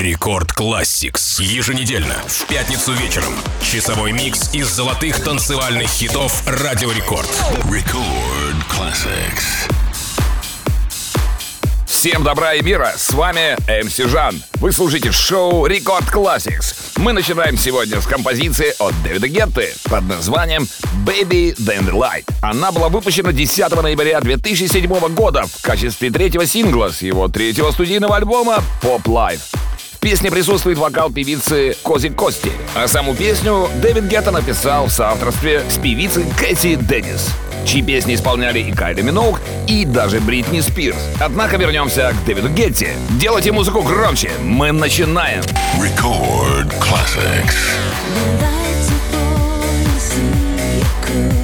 Record Classix. Еженедельно, в пятницу вечером. Часовой микс из золотых танцевальных хитов Радио Рекорд. Record Classix. Всем добра и мира, с вами MC Жан. Вы слушаете шоу Record Classix. Мы начинаем сегодня с композиции от Дэвида Гетты под названием Baby When the Light. Она была выпущена 10 ноября 2007 года в качестве третьего сингла с его третьего студийного альбома Pop Life. В песне присутствует вокал певицы Кози Кости, а саму песню Дэвид Гетта написал в соавторстве с певицей Кэти Деннис чьи песни исполняли и Кайли Миноуг, и даже Бритни Спирс. Однако вернемся к Дэвиду Гетти. Делайте музыку громче, мы начинаем. Record Classics. Classics.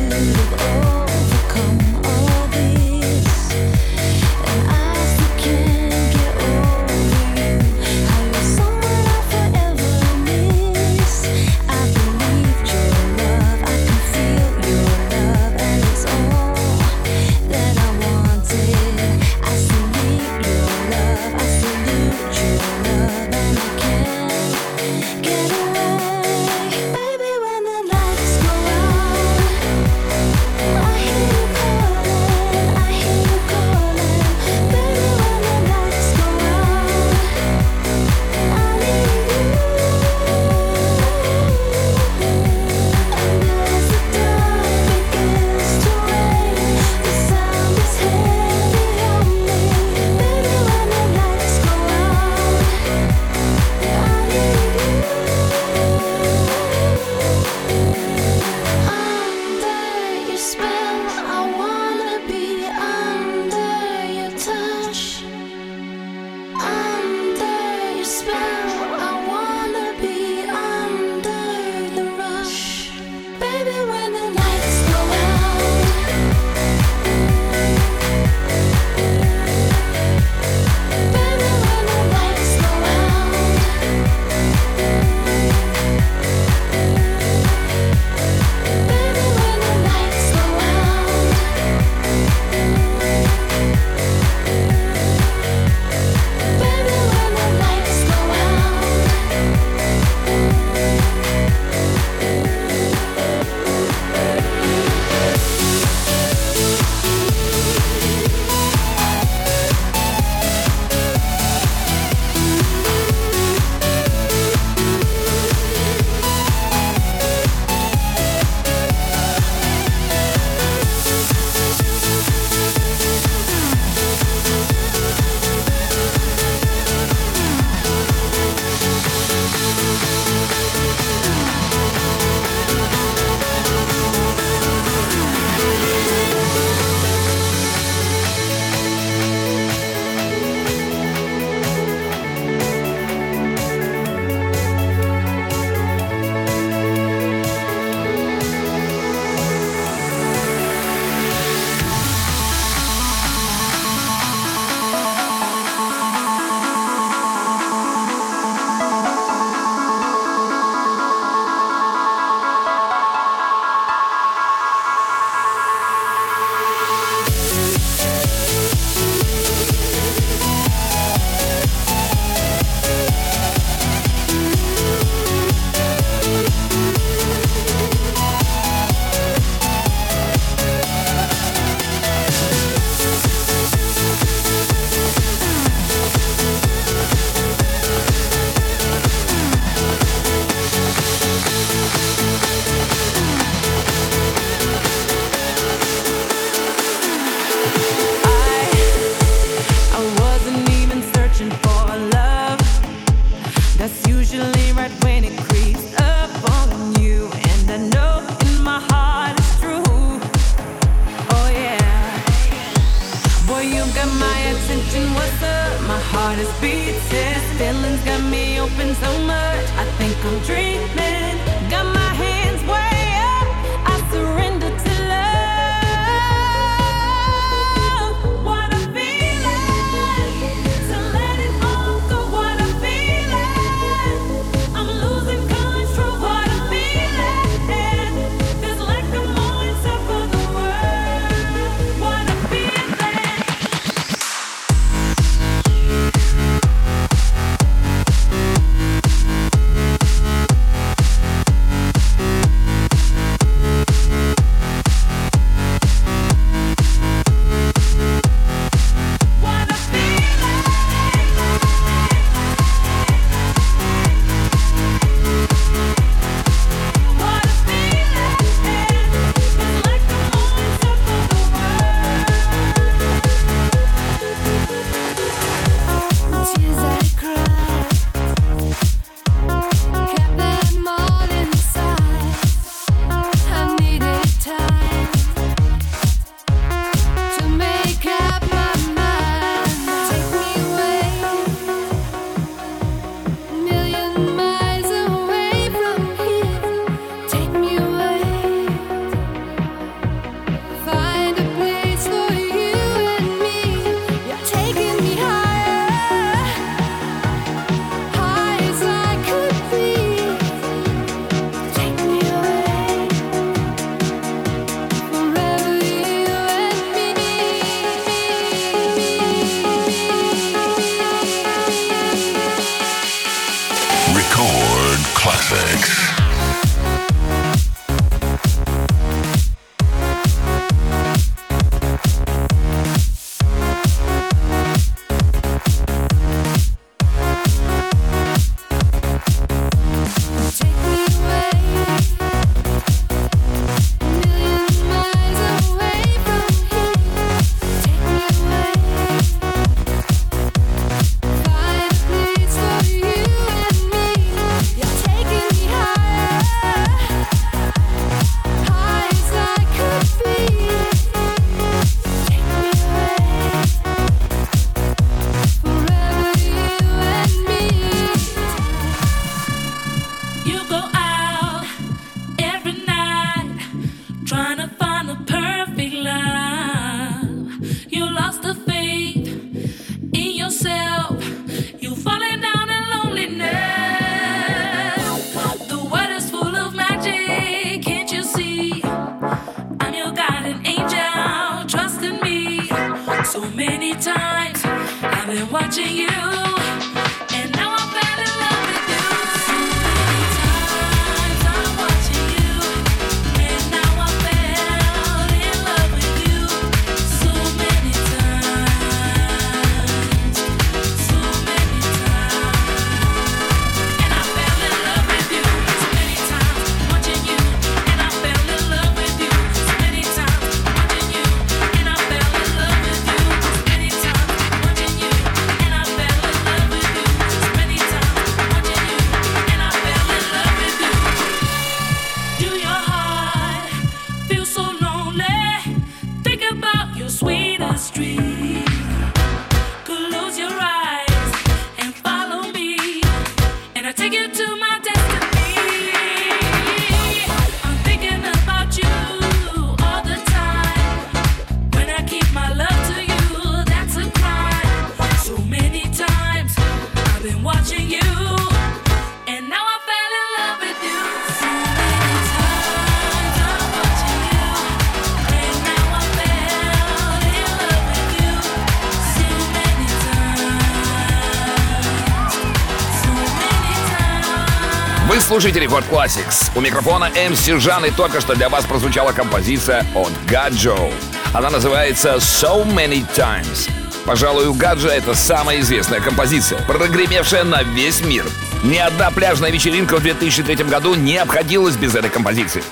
Слушаете Рекорд Classics. У микрофона MC Жан и только что для вас прозвучала композиция от Гаджо. Она называется So Many Times. Пожалуй, у Гаджа это самая известная композиция, прогремевшая на весь мир. Ни одна пляжная вечеринка в 2003 году не обходилась без этой композиции.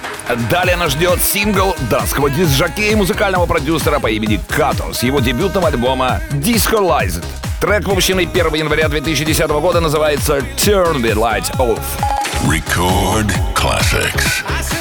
Далее нас ждет сингл датского дисжаке и музыкального продюсера по имени Като с его дебютного альбома Discolize Трек, выпущенный 1 января 2010 года, называется Turn the Light Off. Record classics.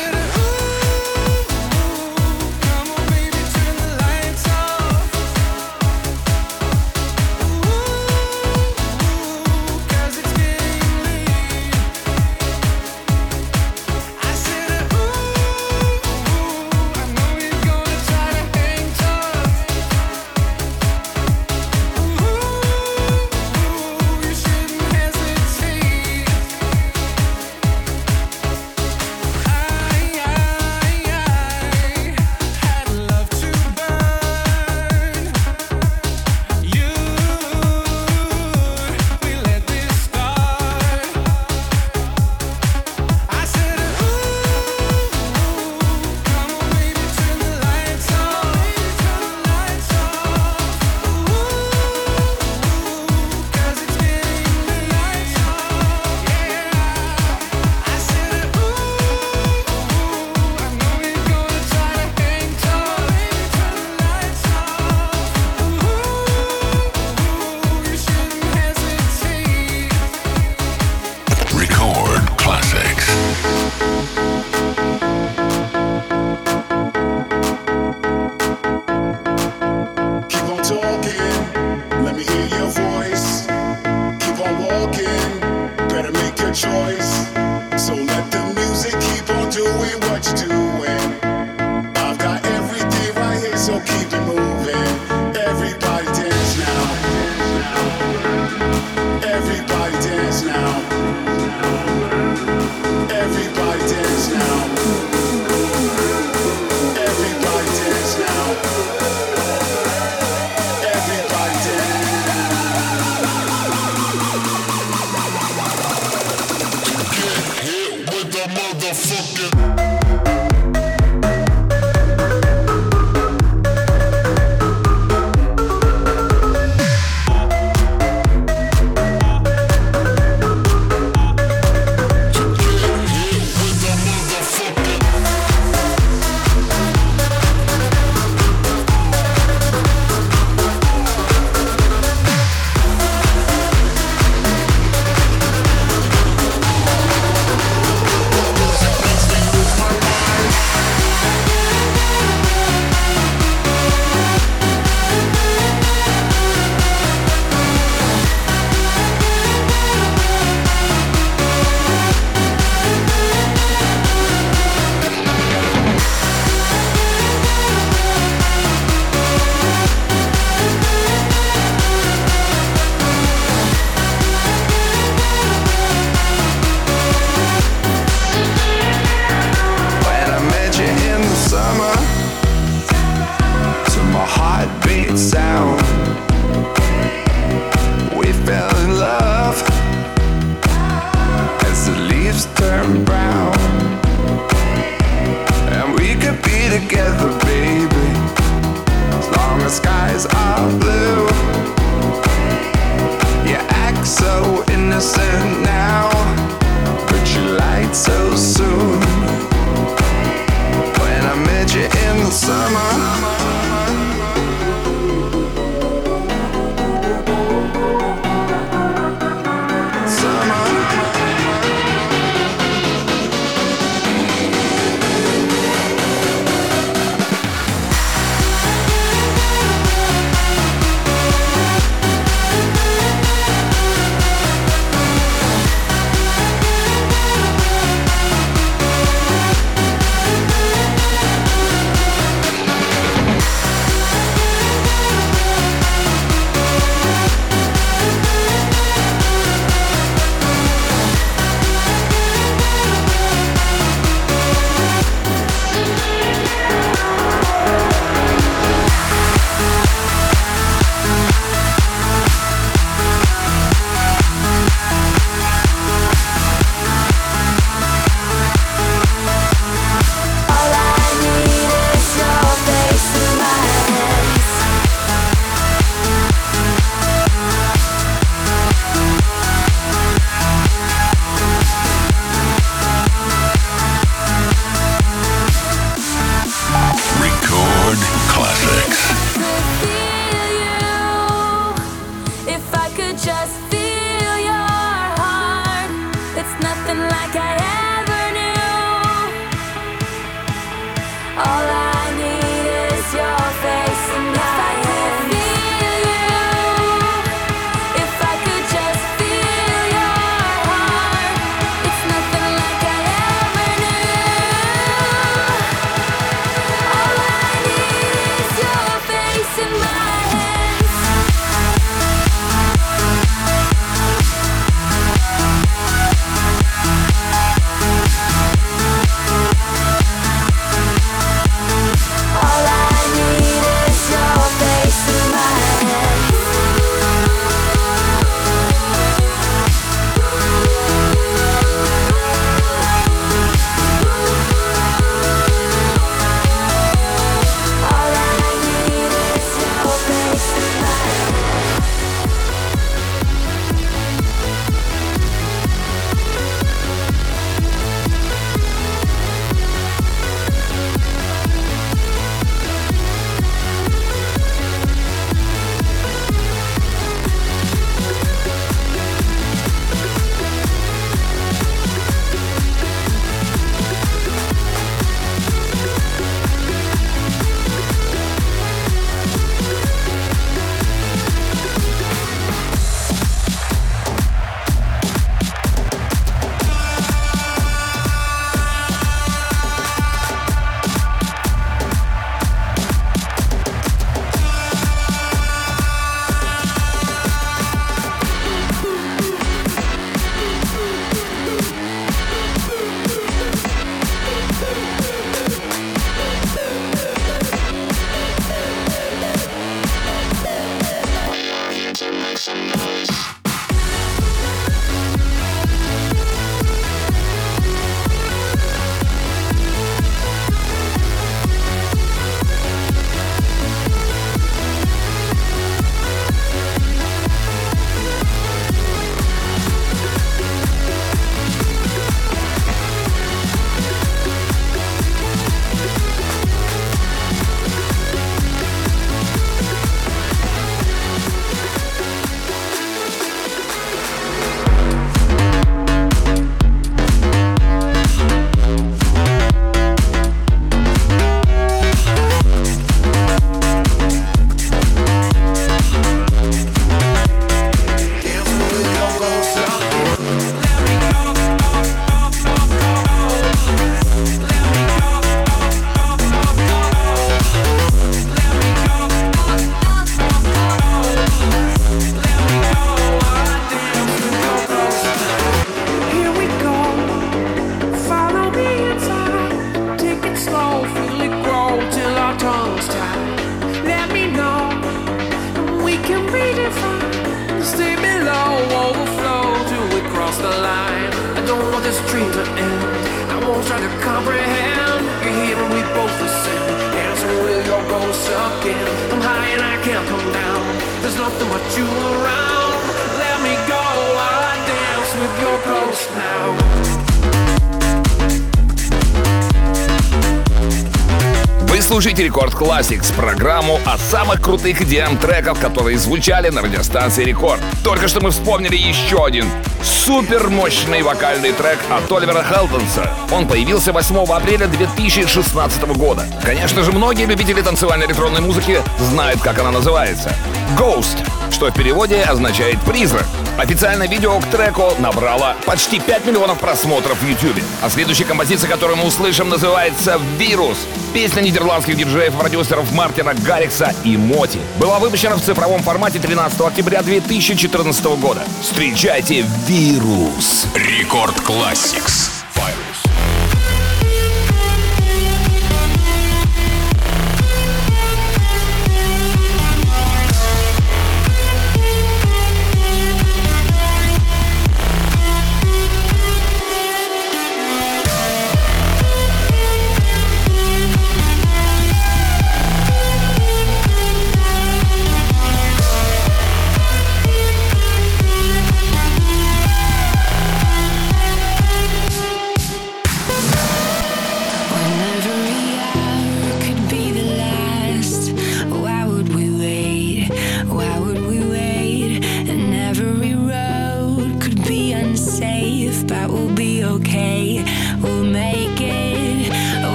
Слушаете Рекорд Classics, программу о самых крутых EDM треков, которые звучали на радиостанции Рекорд. Только что мы вспомнили еще один супер мощный вокальный трек от Оливера Хелтонса. Он появился 8 апреля 2016 года. Конечно же, многие любители танцевальной электронной музыки знают, как она называется. Ghost, что в переводе означает «призрак». Официальное видео к треку набрало почти 5 миллионов просмотров в YouTube. А следующая композиция, которую мы услышим, называется «Вирус». Песня нидерландских диджеев-продюсеров Мартина Гаррикса и MOTi была выпущена в цифровом формате 13 октября 2014 года. Встречайте «Virus». Record Classix.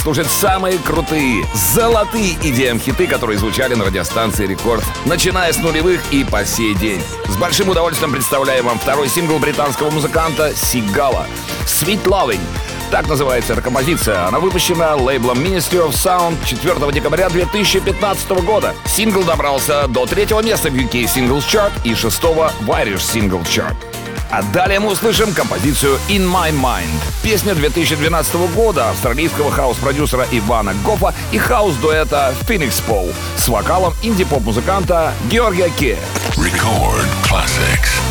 Слушать самые крутые, золотые EDM-хиты, которые звучали на радиостанции Рекорд, начиная с нулевых и по сей день. С большим удовольствием представляем вам второй сингл британского музыканта Сигала «Sweet Loving». Так называется эта композиция. Она выпущена лейблом Ministry of Sound 4 декабря 2015 года. Сингл добрался до третьего места в UK Singles Chart и шестого в Irish Singles Chart. А далее мы услышим композицию «In My Mind». Песня 2012 года австралийского хаус-продюсера Ивана Гофа и хаус-дуэта Feenixpawl с вокалом инди-поп-музыканта Георги Кей. Record classics.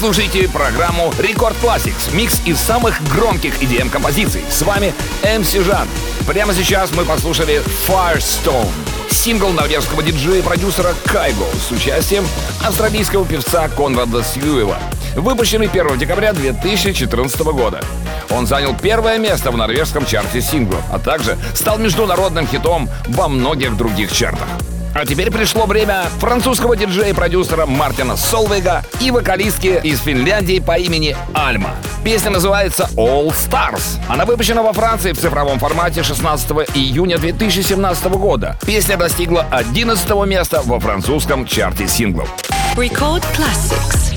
Слушаете программу Record Classics, микс из самых громких EDM композиций. С вами MC Жан. Прямо сейчас мы послушали Firestone, сингл норвежского диджея и продюсера Кайго с участием австралийского певца Конрада Сьюэлла, выпущенный 1 декабря 2014 года. Он занял первое место в норвежском чарте синглов, а также стал международным хитом во многих других чартах. А теперь пришло время французского диджея и продюсера Мартина Солвейга и вокалистки из Финляндии по имени Альма. Песня называется All Stars. Она выпущена во Франции в цифровом формате 16 июня 2017 года. Песня достигла 11 места во французском чарте синглов. Record Classics.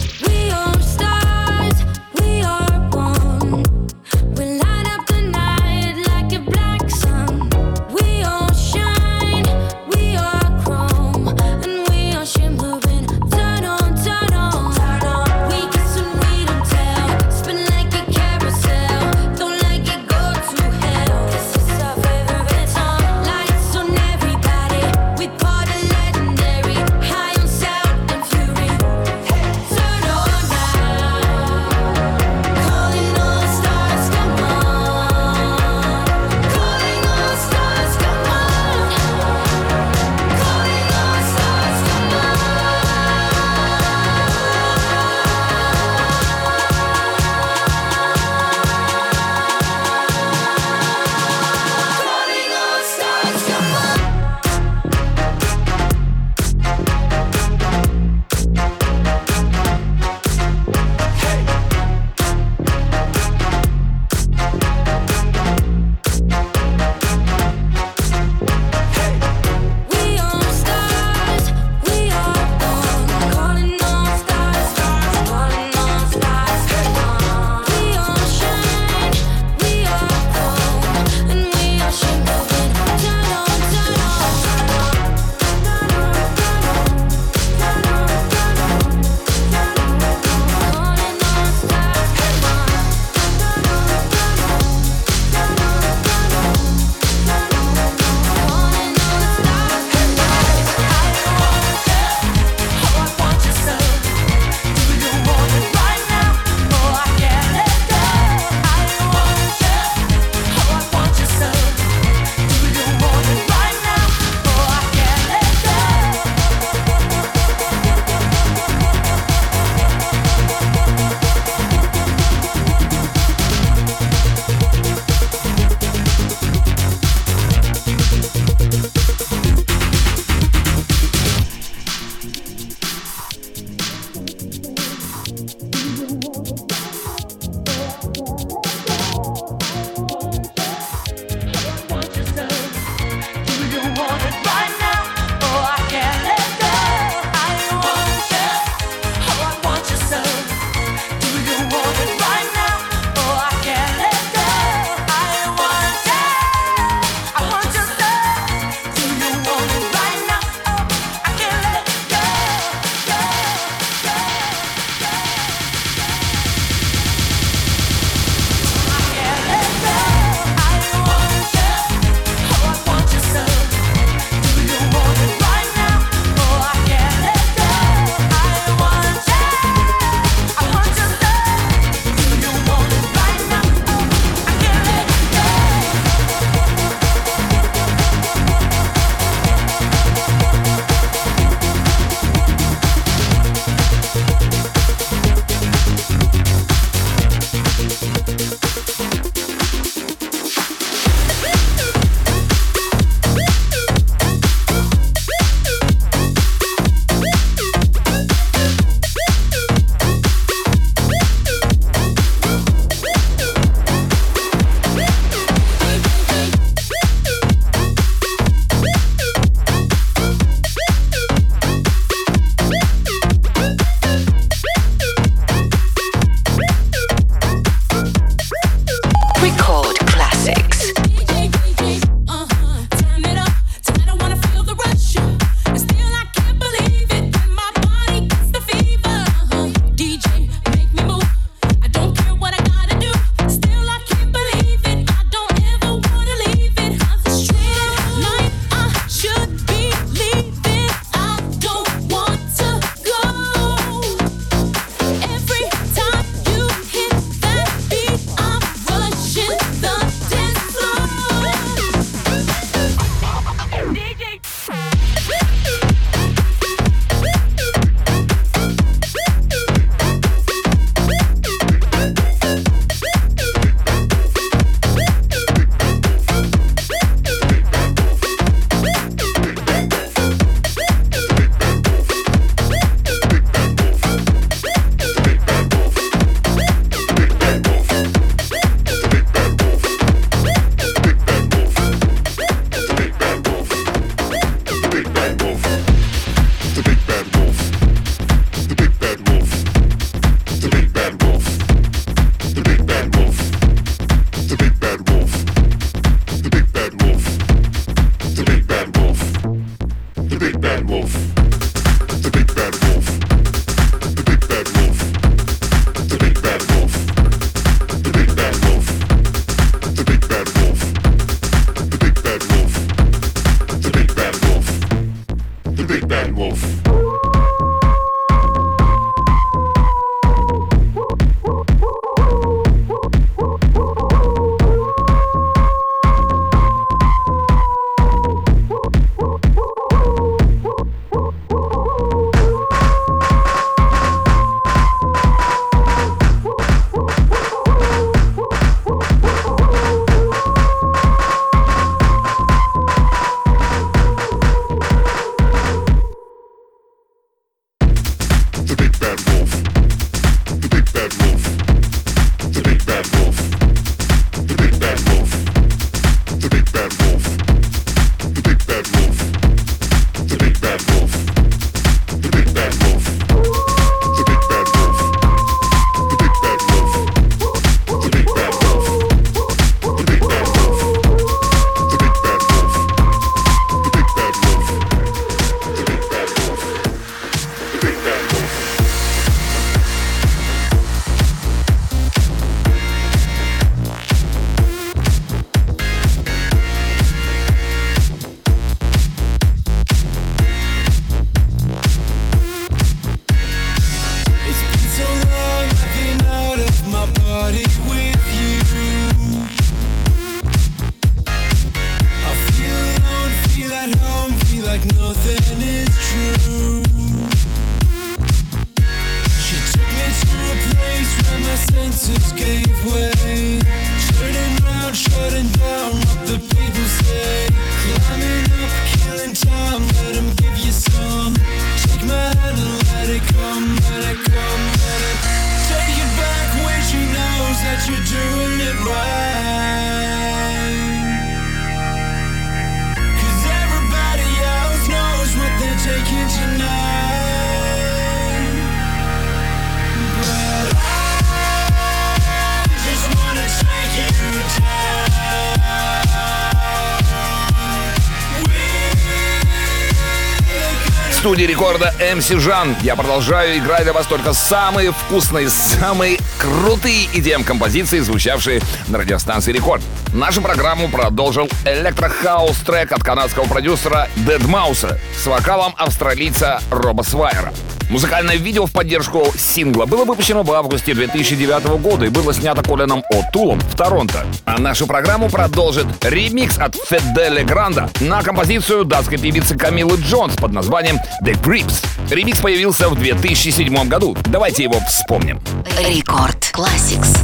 Рекорда MC Жан. Я продолжаю играть для вас только самые вкусные, самые крутые идеям композиции, звучавшие на радиостанции Рекорд. Нашу программу продолжил электрохаус трек от канадского продюсера Dead Mouse с вокалом австралийца Роба Свайера. Музыкальное видео в поддержку сингла было выпущено в августе 2009 года и было снято Колином О'Тулом в Торонто. А нашу программу продолжит ремикс от Феделе Гранда на композицию датской певицы Камилы Джонс под названием The Creeps. Ремикс появился в 2007 году. Давайте его вспомним. Рекорд Classics.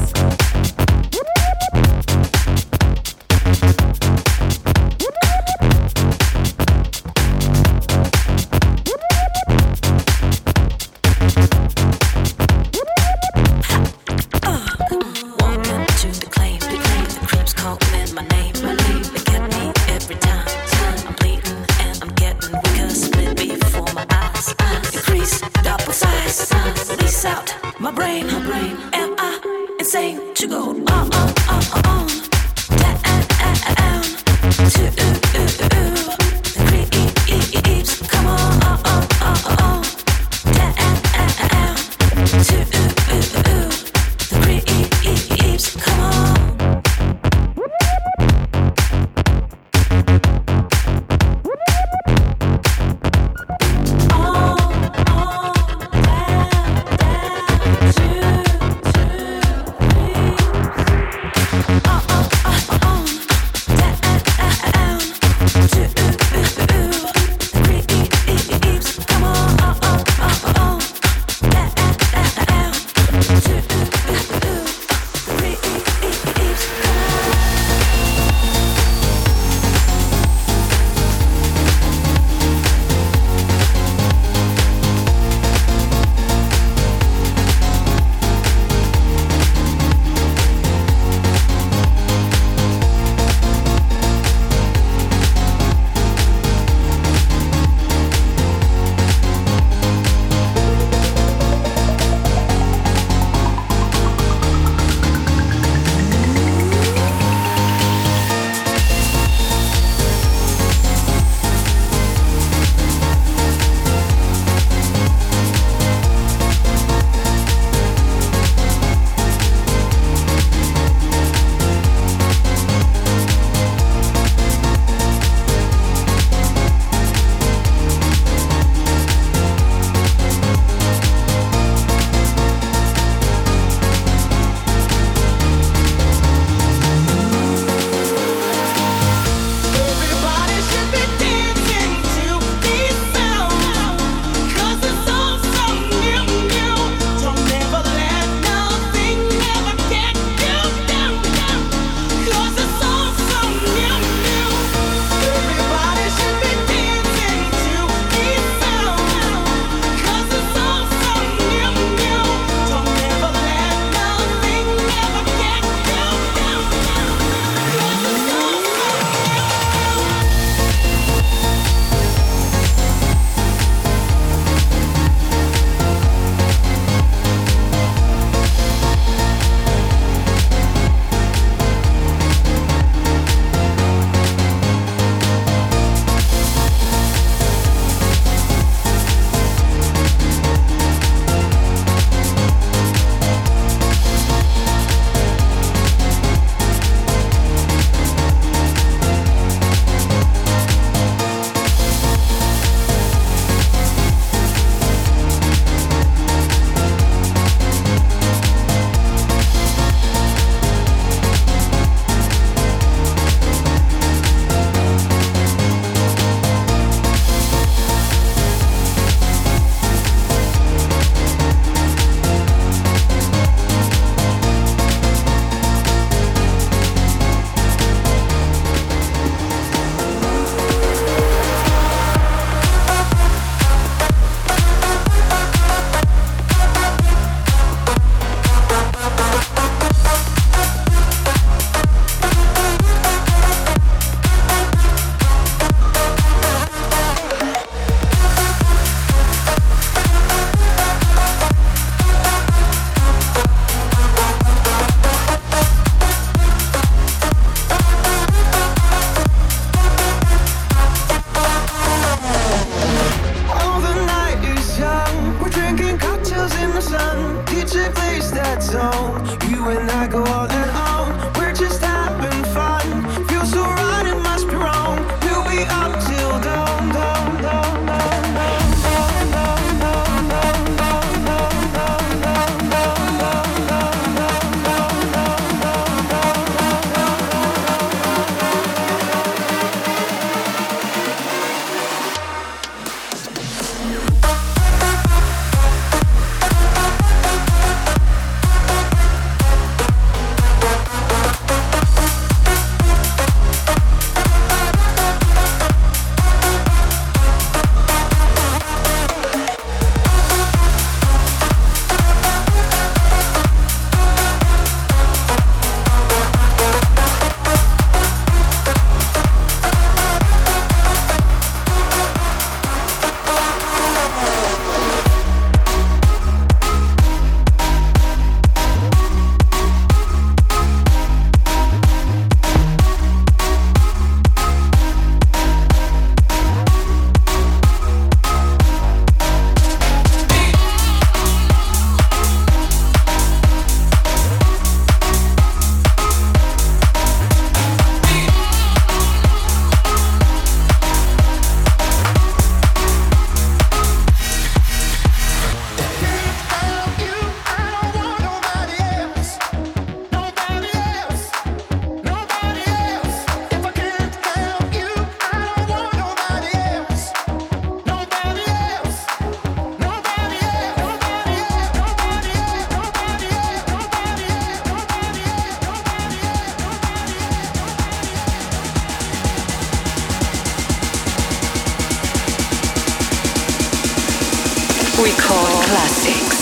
Record classics.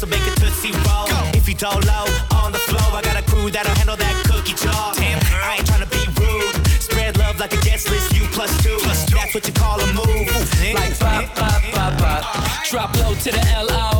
So make it tootsie roll. If you don't low on the floor, I got a crew that'll handle that cookie jar. Damn, I ain't tryna be rude. Spread love like a guest list, you plus two. That's what you call a move. Like pop, pop, pop, pop. Drop low to the L-O.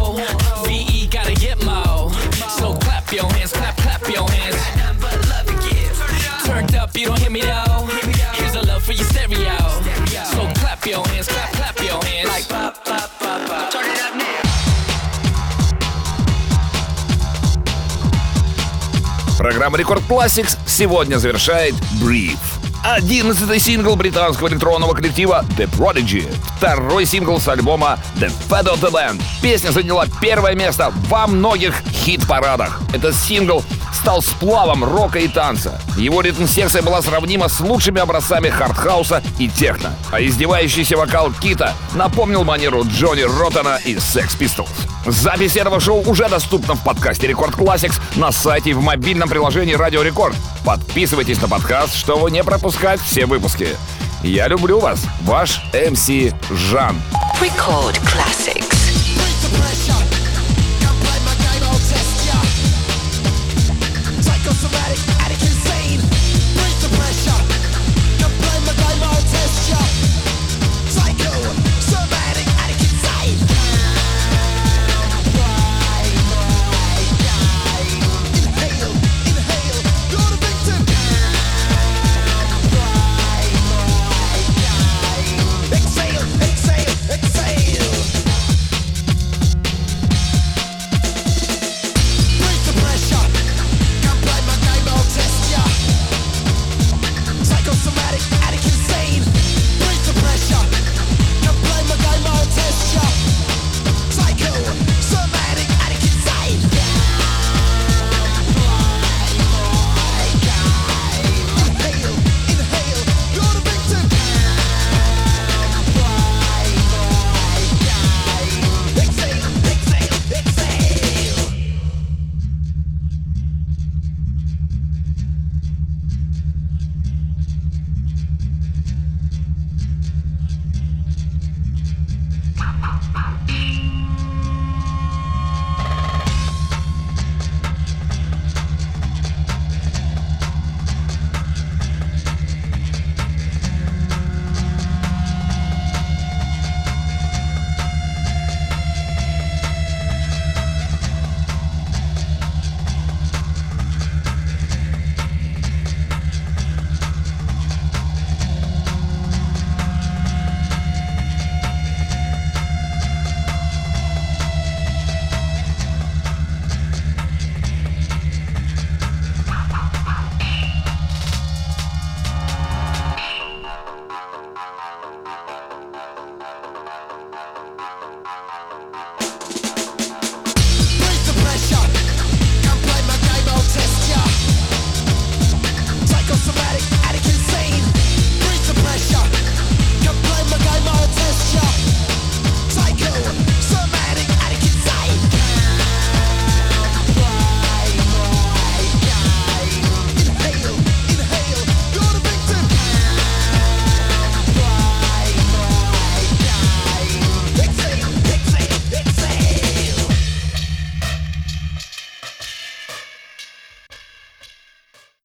Программа Record Classics сегодня завершает Breathe. Одиннадцатый сингл британского электронного коллектива The Prodigy. Второй сингл с альбома The Fat of the Land. Песня заняла первое место во многих хит-парадах. Этот сингл стал сплавом рока и танца. Его ритм-секция была сравнима с лучшими образцами хардхауса и техно. А издевающийся вокал Кита напомнил манеру Джонни Роттона из Sex Pistols. Запись этого шоу уже доступна в подкасте Рекорд Classics на сайте и в мобильном приложении Радио Рекорд. Подписывайтесь на подкаст, чтобы не пропускать все выпуски. Я люблю вас, ваш МС Жан. Record classics.